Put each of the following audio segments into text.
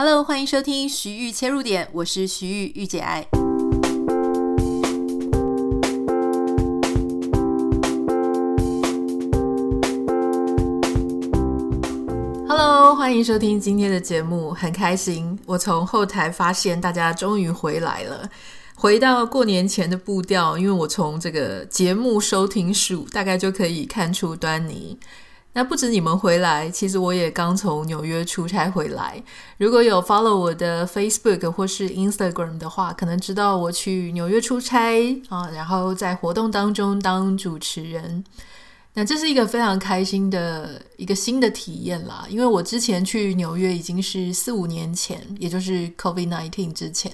Hello，欢迎收听徐玉切入点，我是徐玉御姐爱。Hello，欢迎收听今天的节目，很开心，我从后台发现大家终于回来了，回到过年前的步调，因为我从这个节目收听数大概就可以看出端倪。那不止你们回来，其实我也刚从纽约出差回来。如果有 follow 我的 Facebook 或是 Instagram 的话，可能知道我去纽约出差啊，然后在活动当中当主持人。那这是一个非常开心的一个新的体验啦，因为我之前去纽约已经是四五年前，也就是 COVID-19 之前，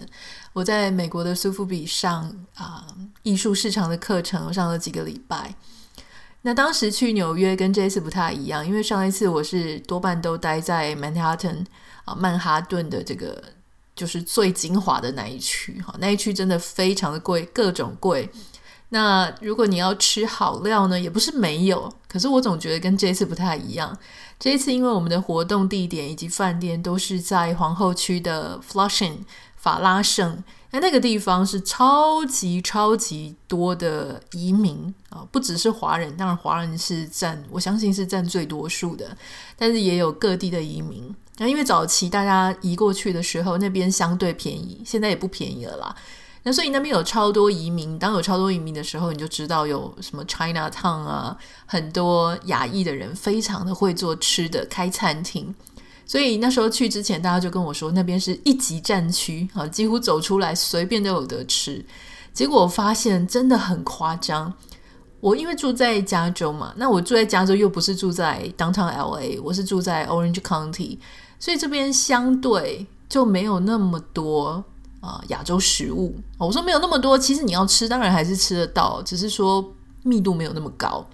我在美国的苏富比上啊艺术市场的课程，上了几个礼拜。那当时去纽约跟这一次不太一样，因为上一次我是多半都待在曼哈顿啊，曼哈顿的这个就是最精华的那一区哈，那一区真的非常的贵，各种贵。那如果你要吃好料呢，也不是没有，可是我总觉得跟这一次不太一样。这一次因为我们的活动地点以及饭店都是在皇后区的 Flushing 法拉盛。那那个地方是超级超级多的移民啊，不只是华人，当然华人是占，我相信是占最多数的，但是也有各地的移民。那因为早期大家移过去的时候，那边相对便宜，现在也不便宜了啦。那所以那边有超多移民，当有超多移民的时候，你就知道有什么 Chinatown 啊，很多亚裔的人非常的会做吃的，开餐厅。所以那时候去之前，大家就跟我说那边是一级战区啊，几乎走出来随便都有得吃。结果我发现真的很夸张。我因为住在加州嘛，那我住在加州又不是住在 Downtown LA，我是住在 Orange County，所以这边相对就没有那么多啊亚洲食物。我说没有那么多，其实你要吃当然还是吃得到，只是说密度没有那么高。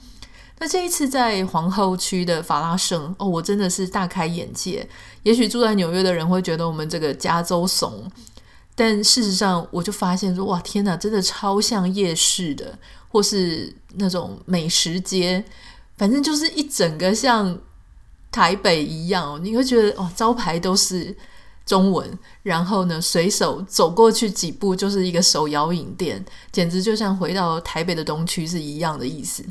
那这一次在皇后区的法拉盛哦，我真的是大开眼界。也许住在纽约的人会觉得我们这个加州怂，但事实上我就发现说，哇，天哪，真的超像夜市的，或是那种美食街，反正就是一整个像台北一样，你会觉得哇，招牌都是中文，然后呢，随手走过去几步就是一个手摇饮店，简直就像回到台北的东区是一样的意思。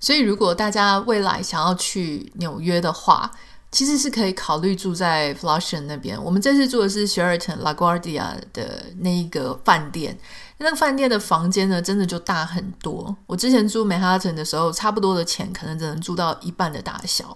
所以，如果大家未来想要去纽约的话，其实是可以考虑住在 Flushing 那边。我们这次住的是 Sheraton LaGuardia 的那一个饭店，那个饭店的房间呢，真的就大很多。我之前住 Manhattan 的时候，差不多的钱可能只能住到一半的大小。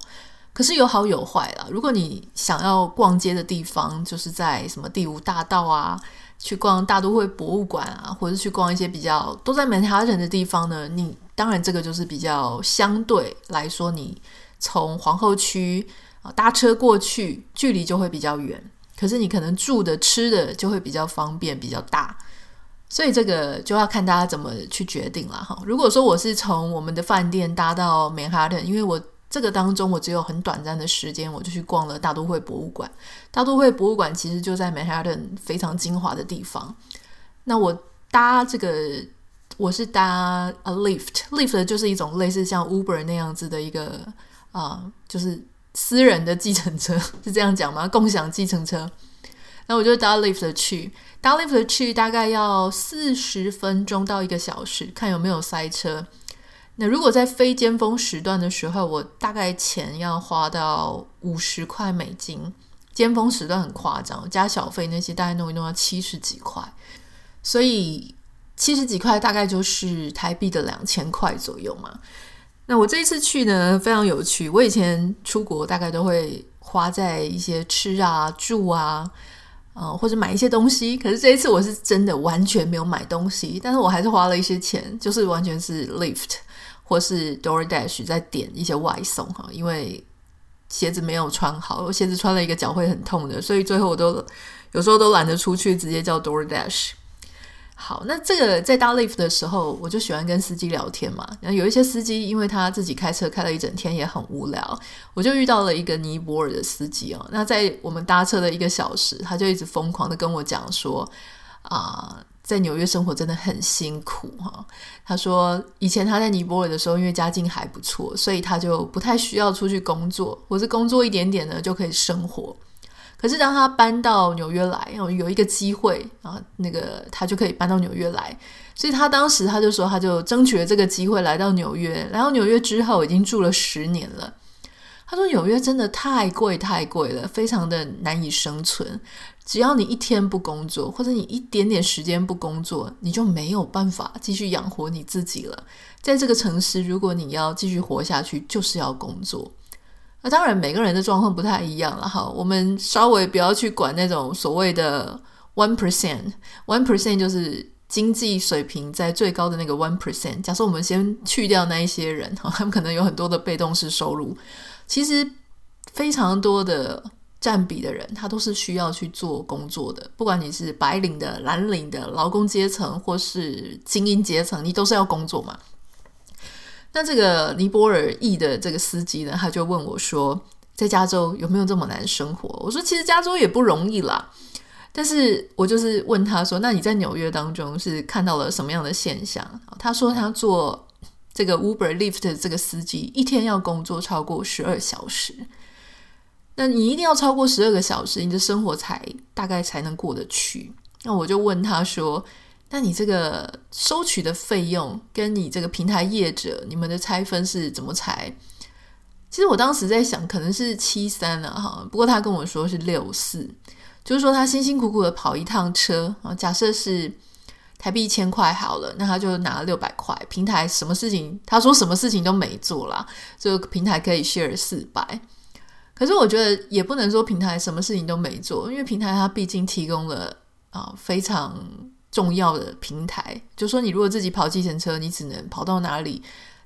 可是有好有坏啦。如果你想要逛街的地方，就是在什么第五大道啊，去逛大都会博物馆啊，或者去逛一些比较都在曼哈顿的地方呢，你。当然，这个就是比较相对来说，你从皇后区啊搭车过去，距离就会比较远。可是你可能住的、吃的就会比较方便、比较大。所以这个就要看大家怎么去决定了哈。如果说我是从我们的饭店搭到曼哈顿，因为我这个当中我只有很短暂的时间，我就去逛了大都会博物馆。大都会博物馆其实就在曼哈顿非常精华的地方。那我搭这个。我是搭 a lift，lift 就是一种类似像 Uber 那样子的一个啊、就是私人的计程车，是这样讲吗？共享计程车。那我就搭 lift 去，搭 lift 去大概要四十分钟到一个小时，看有没有塞车。那如果在非尖峰时段的时候，我大概钱要花到五十块美金。尖峰时段很夸张，加小费那些大概弄一弄要七十几块，所以。七十几块大概就是台币的两千块左右嘛。那我这一次去呢，非常有趣。我以前出国大概都会花在一些吃啊、住啊，呃，或者买一些东西。可是这一次我是真的完全没有买东西，但是我还是花了一些钱，就是完全是 lift 或是 DoorDash 在点一些外送哈。因为鞋子没有穿好，鞋子穿了一个脚会很痛的，所以最后我都有时候都懒得出去，直接叫 DoorDash。好，那这个在搭 l i f t 的时候，我就喜欢跟司机聊天嘛。然后有一些司机，因为他自己开车开了一整天，也很无聊，我就遇到了一个尼泊尔的司机哦。那在我们搭车的一个小时，他就一直疯狂的跟我讲说啊、在纽约生活真的很辛苦哈。他说以前他在尼泊尔的时候，因为家境还不错，所以他就不太需要出去工作，或是工作一点点呢就可以生活。可是当他搬到纽约来，然后有一个机会啊，那个他就可以搬到纽约来。所以他当时他就说，他就争取了这个机会来到纽约。来到纽约之后，已经住了十年了。他说纽约真的太贵太贵了，非常的难以生存。只要你一天不工作，或者你一点点时间不工作，你就没有办法继续养活你自己了。在这个城市，如果你要继续活下去，就是要工作。那当然，每个人的状况不太一样了哈。我们稍微不要去管那种所谓的 one percent，one percent 就是经济水平在最高的那个 one percent。假设我们先去掉那一些人哈，他们可能有很多的被动式收入，其实非常多的。占比的人，他都是需要去做工作的。不管你是白领的、蓝领的、劳工阶层，或是精英阶层，你都是要工作嘛。那这个尼泊尔裔的这个司机呢，他就问我说，在加州有没有这么难生活？我说，其实加州也不容易啦。但是我就是问他说，那你在纽约当中是看到了什么样的现象？他说，他做这个 Uber Lyft 这个司机，一天要工作超过十二小时。那你一定要超过十二个小时，你的生活才大概才能过得去。那我就问他说：“那你这个收取的费用跟你这个平台业者你们的拆分是怎么拆？”其实我当时在想，可能是七三了哈。不过他跟我说是六四，就是说他辛辛苦苦的跑一趟车啊，假设是台币一千块好了，那他就拿了六百块。平台什么事情，他说什么事情都没做啦，就平台可以 share 四百。可是我觉得也不能说平台什么事情都没做，因为平台它毕竟提供了啊非常重要的平台。就说你如果自己跑计程车，你只能跑到哪里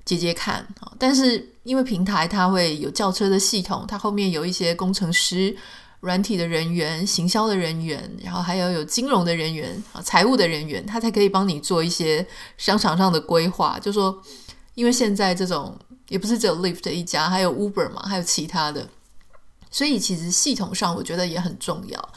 接接看啊。但是因为平台它会有叫车的系统，它后面有一些工程师、软体的人员、行销的人员，然后还有有金融的人员啊、财务的人员，他才可以帮你做一些商场上的规划。就说因为现在这种也不是只有 Lyft 一家，还有 Uber 嘛，还有其他的。所以其实系统上我觉得也很重要，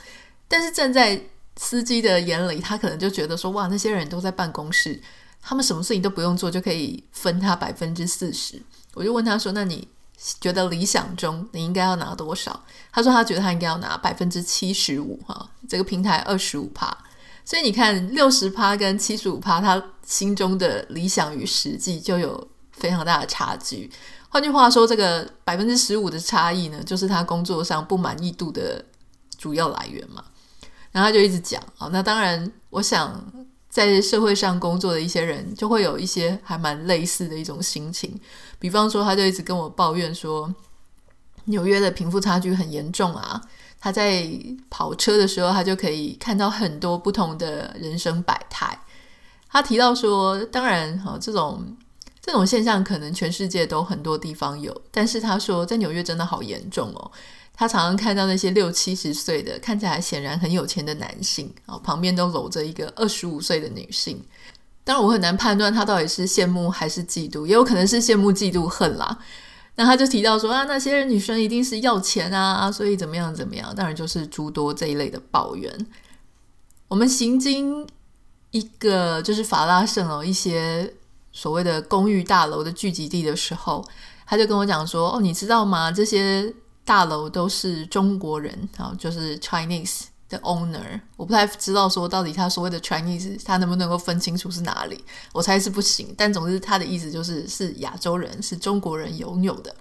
但是站在司机的眼里，他可能就觉得说，哇，那些人都在办公室，他们什么事情都不用做就可以分他百分之四十。我就问他说，那你觉得理想中你应该要拿多少？他说他觉得他应该要拿百分之七十五哈，这个平台二十五趴。所以你看六十趴跟七十五趴，他心中的理想与实际就有非常大的差距。换句话说，这个百分之十五的差异呢，就是他工作上不满意度的主要来源嘛。然后他就一直讲啊，那当然，我想在社会上工作的一些人，就会有一些还蛮类似的一种心情。比方说，他就一直跟我抱怨说，纽约的贫富差距很严重啊。他在跑车的时候，他就可以看到很多不同的人生百态。他提到说，当然哈，这种。这种现象可能全世界都很多地方有，但是他说在纽约真的好严重哦。他常常看到那些六七十岁的看起来显然很有钱的男性啊，旁边都搂着一个二十五岁的女性。当然我很难判断他到底是羡慕还是嫉妒，也有可能是羡慕嫉妒恨啦。那他就提到说啊，那些女生一定是要钱啊，所以怎么样怎么样。当然就是诸多这一类的抱怨。我们行经一个就是法拉盛哦，一些。所谓的公寓大楼的聚集地的时候，他就跟我讲说：“哦，你知道吗？这些大楼都是中国人啊，就是 Chinese 的 owner。我不太知道说到底他所谓的 Chinese，他能不能够分清楚是哪里？我猜是不行。但总之他的意思就是是亚洲人，是中国人拥有的。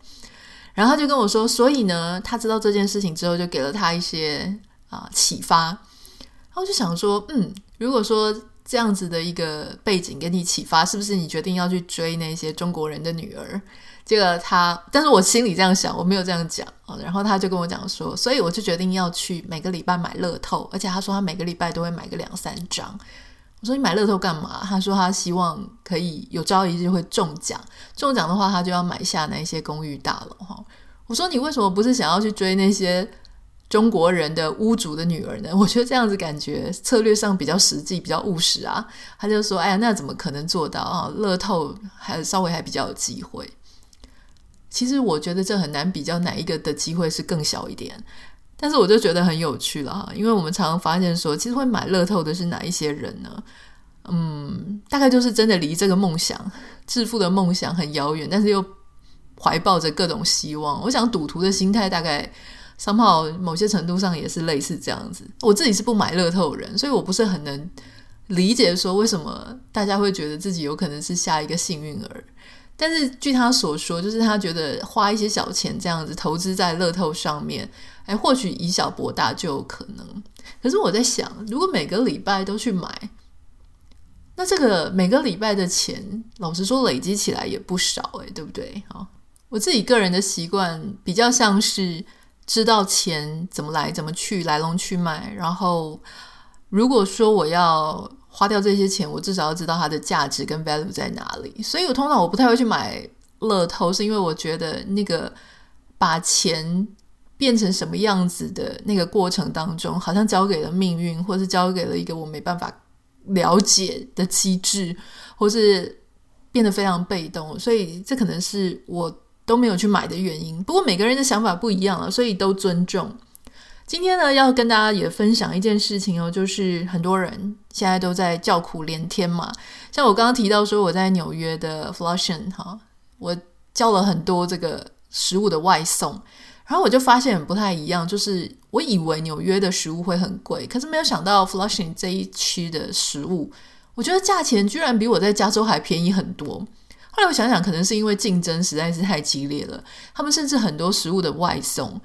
然后他就跟我说，所以呢，他知道这件事情之后，就给了他一些啊启发。然后就想说，嗯，如果说。这样子的一个背景给你启发，是不是你决定要去追那些中国人的女儿？这个他，但是我心里这样想，我没有这样讲啊。然后他就跟我讲说，所以我就决定要去每个礼拜买乐透，而且他说他每个礼拜都会买个两三张。我说你买乐透干嘛？他说他希望可以有朝一日会中奖，中奖的话他就要买下那些公寓大楼哈。我说你为什么不是想要去追那些？中国人的屋主的女儿呢？我觉得这样子感觉策略上比较实际，比较务实啊。他就说：“哎呀，那怎么可能做到啊？乐透还稍微还比较有机会。”其实我觉得这很难比较哪一个的机会是更小一点。但是我就觉得很有趣了哈，因为我们常常发现说，其实会买乐透的是哪一些人呢？嗯，大概就是真的离这个梦想致富的梦想很遥远，但是又怀抱着各种希望。我想赌徒的心态大概。somehow 某些程度上也是类似这样子。我自己是不买乐透人，所以我不是很能理解说为什么大家会觉得自己有可能是下一个幸运儿。但是据他所说，就是他觉得花一些小钱这样子投资在乐透上面，哎，或许以小博大就有可能。可是我在想，如果每个礼拜都去买，那这个每个礼拜的钱，老实说累积起来也不少诶，对不对？好，我自己个人的习惯比较像是知道钱怎么来怎么去，来龙去脉。然后如果说我要花掉这些钱，我至少要知道它的价值跟 value 在哪里。所以我通常我不太会去买乐透，是因为我觉得那个把钱变成什么样子的那个过程当中，好像交给了命运，或是交给了一个我没办法。了解的机制，或是变得非常被动，所以这可能是我都没有去买的原因。不过每个人的想法不一样了，所以都尊重。今天呢，要跟大家也分享一件事情哦，就是很多人现在都在叫苦连天嘛。像我刚刚提到说，我在纽约的 Flushing 哈，我叫了很多这个食物的外送。然后我就发现不太一样，就是我以为纽约的食物会很贵，可是没有想到 Flushing 这一区的食物，我觉得价钱居然比我在加州还便宜很多。后来我想想，可能是因为竞争实在是太激烈了，他们甚至很多食物的外送，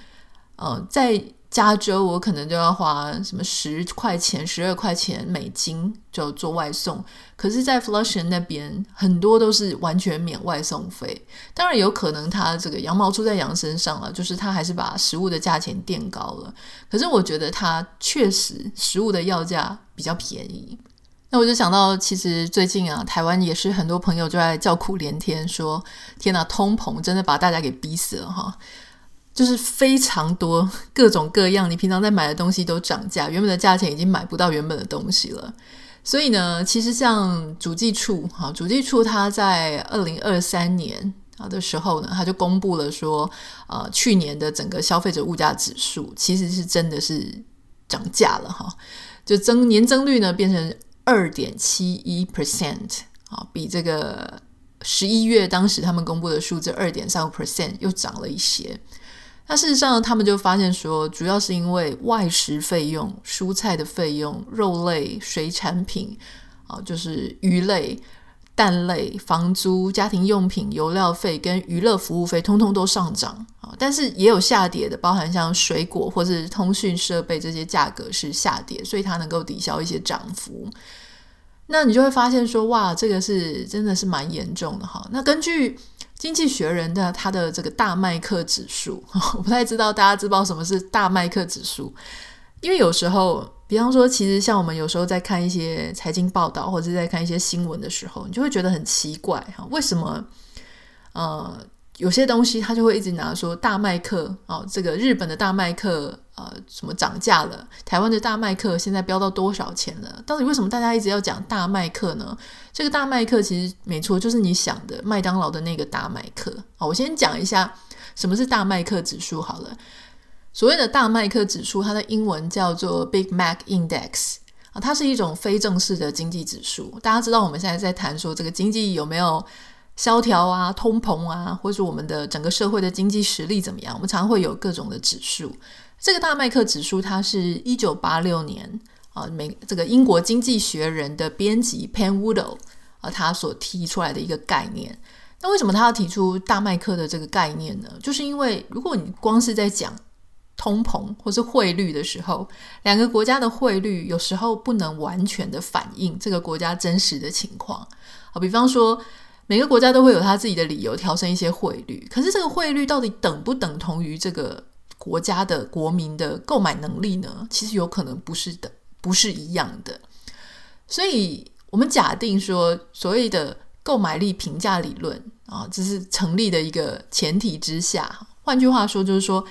呃，在。加州我可能就要花什么十块钱、十二块钱美金就做外送，可是，在 Flushing 那边很多都是完全免外送费。当然有可能他这个羊毛出在羊身上了，就是他还是把食物的价钱垫高了。可是我觉得他确实食物的要价比较便宜。那我就想到，其实最近啊，台湾也是很多朋友就在叫苦连天，说天哪，通膨真的把大家给逼死了哈。就是非常多各种各样，你平常在买的东西都涨价，原本的价钱已经买不到原本的东西了。所以呢，其实像主计处，哈，主计处它在二零二三年啊的时候呢，它就公布了说，呃，去年的整个消费者物价指数其实是真的是涨价了哈，就增年增率呢变成二点七一 percent 啊，比这个十一月当时他们公布的数字二点三五 percent 又涨了一些。那事实上，他们就发现说，主要是因为外食费用、蔬菜的费用、肉类、水产品啊，就是鱼类、蛋类、房租、家庭用品、油料费跟娱乐服务费，通通都上涨啊。但是也有下跌的，包含像水果或是通讯设备这些价格是下跌，所以它能够抵消一些涨幅。那你就会发现说，哇，这个是真的是蛮严重的哈。那根据经济学人的他的这个大麦克指数，我不太知道大家知道什么是大麦克指数，因为有时候，比方说，其实像我们有时候在看一些财经报道或者在看一些新闻的时候，你就会觉得很奇怪哈，为什么呃有些东西他就会一直拿说大麦克哦，这个日本的大麦克。呃，什么涨价了？台湾的大麦克现在飙到多少钱了？到底为什么大家一直要讲大麦克呢？这个大麦克其实没错，就是你想的麦当劳的那个大麦克。好，我先讲一下什么是大麦克指数好了。所谓的大麦克指数，它的英文叫做 Big Mac Index 啊，它是一种非正式的经济指数。大家知道我们现在在谈说这个经济有没有萧条啊、通膨啊，或者是我们的整个社会的经济实力怎么样？我们常会有各种的指数。这个大麦克指数，它是一九八六年啊，美这个英国经济学人的编辑 p e n Woodall 啊，他所提出来的一个概念。那为什么他要提出大麦克的这个概念呢？就是因为如果你光是在讲通膨或是汇率的时候，两个国家的汇率有时候不能完全的反映这个国家真实的情况。好，比方说每个国家都会有他自己的理由调升一些汇率，可是这个汇率到底等不等同于这个？国家的国民的购买能力呢，其实有可能不是的，不是一样的。所以，我们假定说，所谓的购买力评价理论啊，这是成立的一个前提之下。换句话说，就是说，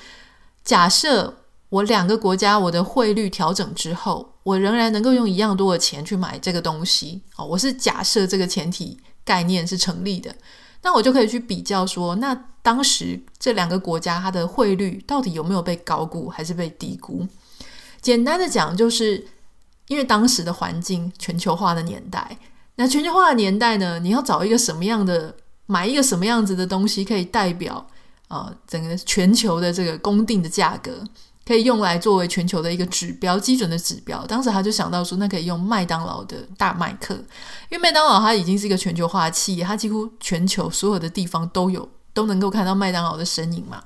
假设我两个国家我的汇率调整之后，我仍然能够用一样多的钱去买这个东西啊，我是假设这个前提概念是成立的。那我就可以去比较说，那当时这两个国家它的汇率到底有没有被高估还是被低估？简单的讲，就是因为当时的环境全球化的年代，那全球化的年代呢，你要找一个什么样的买一个什么样子的东西可以代表呃整个全球的这个公定的价格，可以用来作为全球的一个指标，基准的指标。当时他就想到说，那可以用麦当劳的大麦克，因为麦当劳它已经是一个全球化的企业，它几乎全球所有的地方都有都能够看到麦当劳的身影嘛。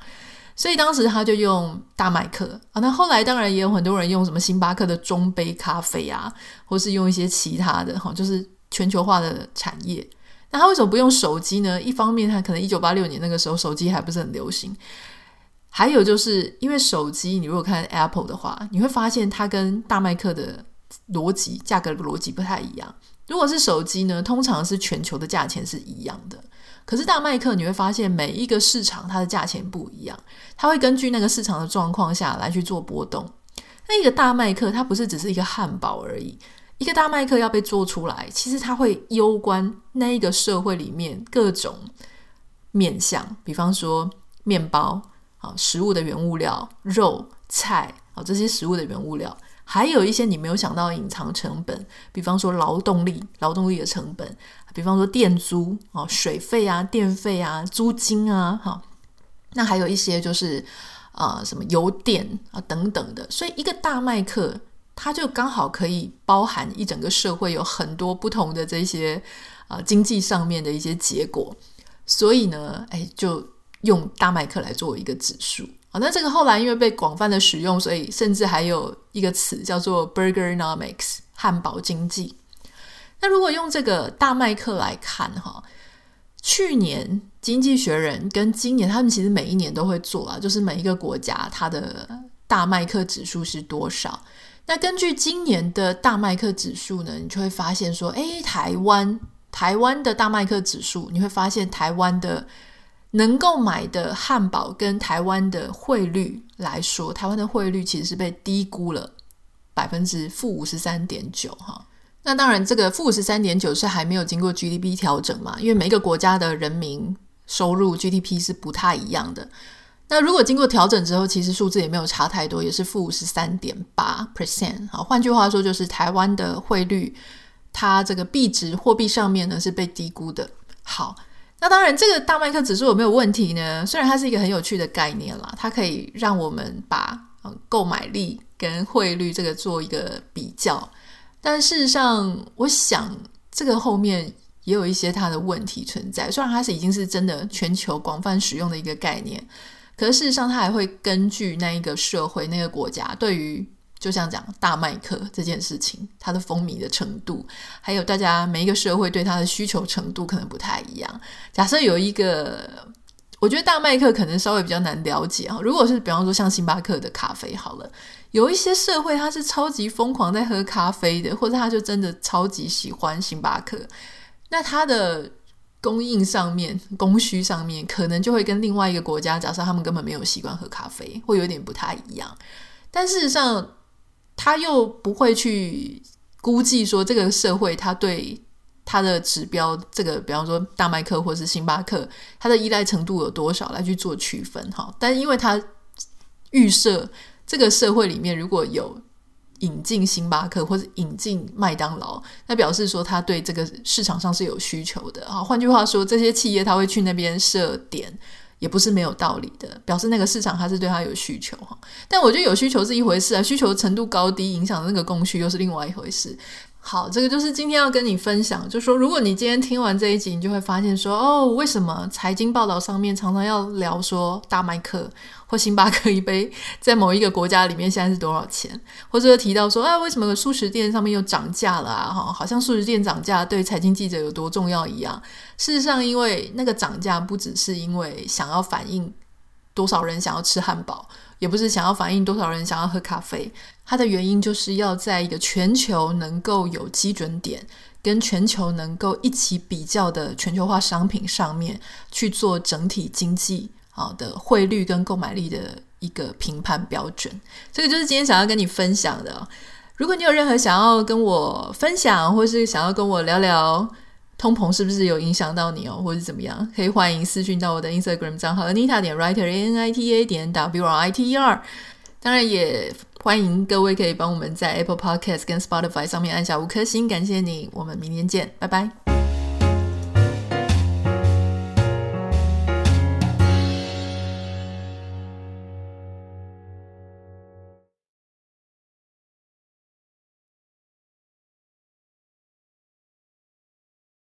所以当时他就用大麦克啊，那后来当然也有很多人用什么星巴克的中杯咖啡啊，或是用一些其他的哈，就是全球化的产业。那他为什么不用手机呢？一方面，他可能一九八六年那个时候手机还不是很流行，还有就是因为手机，你如果看 Apple 的话，你会发现它跟大麦克的逻辑、价格逻辑不太一样。如果是手机呢，通常是全球的价钱是一样的。可是大麦克你会发现每一个市场它的价钱不一样，它会根据那个市场的状况下来去做波动。那一个大麦克它不是只是一个汉堡而已，一个大麦克要被做出来，其实它会攸关那一个社会里面各种面向，比方说面包食物的原物料、肉、菜啊，这些食物的原物料。还有一些你没有想到隐藏成本，比方说劳动力、劳动力的成本，比方说电租啊、水费啊、电费啊、租金啊，哈，那还有一些就是啊、什么油电啊等等的，所以一个大麦克它就刚好可以包含一整个社会有很多不同的这些啊、经济上面的一些结果，所以呢，哎，就用大麦克来做一个指数啊。那这个后来因为被广泛的使用，所以甚至还有一个词叫做 Burgernomics 汉堡经济。那如果用这个大麦克来看哈，去年经济学人跟今年他们其实每一年都会做啊，就是每一个国家它的大麦克指数是多少。那根据今年的大麦克指数呢，你就会发现说，诶，台湾台湾的大麦克指数，你会发现台湾的。能够买的汉堡跟台湾的汇率来说，台湾的汇率其实是被低估了百分之负五十三点九哈。那当然，这个负五十三点九是还没有经过 GDP 调整嘛，因为每个国家的人民收入 GDP 是不太一样的。那如果经过调整之后，其实数字也没有差太多，也是负五十三点八 percent。好，换句话说，就是台湾的汇率它这个币值货币上面呢是被低估的。好。那当然，这个大麦克指数有没有问题呢？虽然它是一个很有趣的概念啦，它可以让我们把购买力跟汇率这个做一个比较，但事实上，我想这个后面也有一些它的问题存在。虽然它是已经是真的全球广泛使用的一个概念，可是事实上，它还会根据那一个社会、那个国家对于。就像讲大麦克这件事情，它的风靡的程度，还有大家每一个社会对它的需求程度可能不太一样。假设有一个，我觉得大麦克可能稍微比较难了解哈。如果是比方说像星巴克的咖啡好了，有一些社会它是超级疯狂在喝咖啡的，或者他就真的超级喜欢星巴克，那它的供应上面、供需上面，可能就会跟另外一个国家，假设他们根本没有习惯喝咖啡，会有点不太一样。但事实上，他又不会去估计说这个社会他对他的指标，这个比方说大麦克或是星巴克，他的依赖程度有多少来去做区分哈。但因为他预设这个社会里面如果有引进星巴克或者引进麦当劳，那表示说他对这个市场上是有需求的哈。换句话说，这些企业他会去那边设点。也不是没有道理的，表示那个市场它是对它有需求哈。但我觉得有需求是一回事啊，需求程度高低影响那个供需又是另外一回事。好，这个就是今天要跟你分享，就说如果你今天听完这一集，你就会发现说，哦，为什么财经报道上面常常要聊说大麦克或星巴克一杯在某一个国家里面现在是多少钱，或者提到说，啊，为什么素食店上面又涨价了啊？哈，好像素食店涨价对财经记者有多重要一样。事实上，因为那个涨价不只是因为想要反映多少人想要吃汉堡。也不是想要反映多少人想要喝咖啡，它的原因就是要在一个全球能够有基准点，跟全球能够一起比较的全球化商品上面去做整体经济好的汇率跟购买力的一个评判标准。这个就是今天想要跟你分享的。如果你有任何想要跟我分享，或是想要跟我聊聊，通膨是不是有影响到你哦，或者怎么样？可以欢迎私讯到我的 Instagram 账号 Anita 点 Writer A N I T A 点 W R I T E R。当然也欢迎各位可以帮我们在 Apple Podcast 跟 Spotify 上面按下五颗星，感谢你。我们明天见，拜拜。